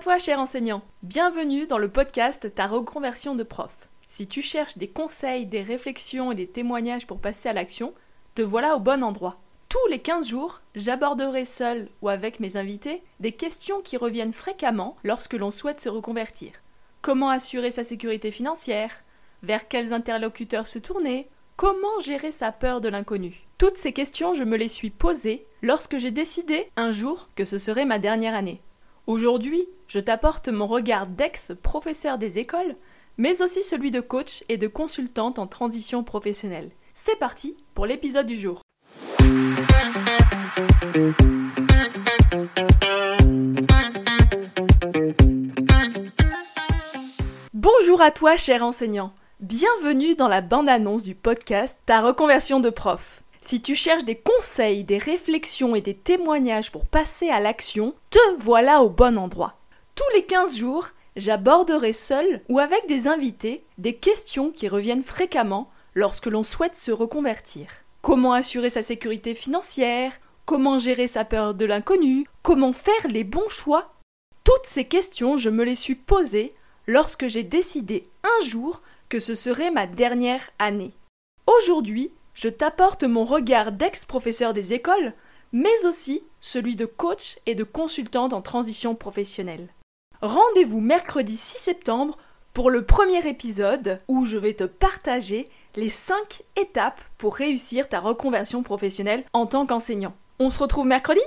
toi, cher enseignant. Bienvenue dans le podcast Ta reconversion de prof. Si tu cherches des conseils, des réflexions et des témoignages pour passer à l'action, te voilà au bon endroit. Tous les 15 jours, j'aborderai seul ou avec mes invités des questions qui reviennent fréquemment lorsque l'on souhaite se reconvertir. Comment assurer sa sécurité financière? Vers quels interlocuteurs se tourner? Comment gérer sa peur de l'inconnu? Toutes ces questions, je me les suis posées lorsque j'ai décidé un jour que ce serait ma dernière année. Aujourd'hui, je t'apporte mon regard d'ex-professeur des écoles, mais aussi celui de coach et de consultante en transition professionnelle. C'est parti pour l'épisode du jour. Bonjour à toi, cher enseignant. Bienvenue dans la bande-annonce du podcast Ta reconversion de prof. Si tu cherches des conseils, des réflexions et des témoignages pour passer à l'action, te voilà au bon endroit. Tous les 15 jours, j'aborderai seul ou avec des invités des questions qui reviennent fréquemment lorsque l'on souhaite se reconvertir. Comment assurer sa sécurité financière? Comment gérer sa peur de l'inconnu? Comment faire les bons choix? Toutes ces questions, je me les suis posées lorsque j'ai décidé un jour que ce serait ma dernière année. Aujourd'hui, je t'apporte mon regard d'ex-professeur des écoles, mais aussi celui de coach et de consultante en transition professionnelle. Rendez-vous mercredi 6 septembre pour le premier épisode où je vais te partager les 5 étapes pour réussir ta reconversion professionnelle en tant qu'enseignant. On se retrouve mercredi?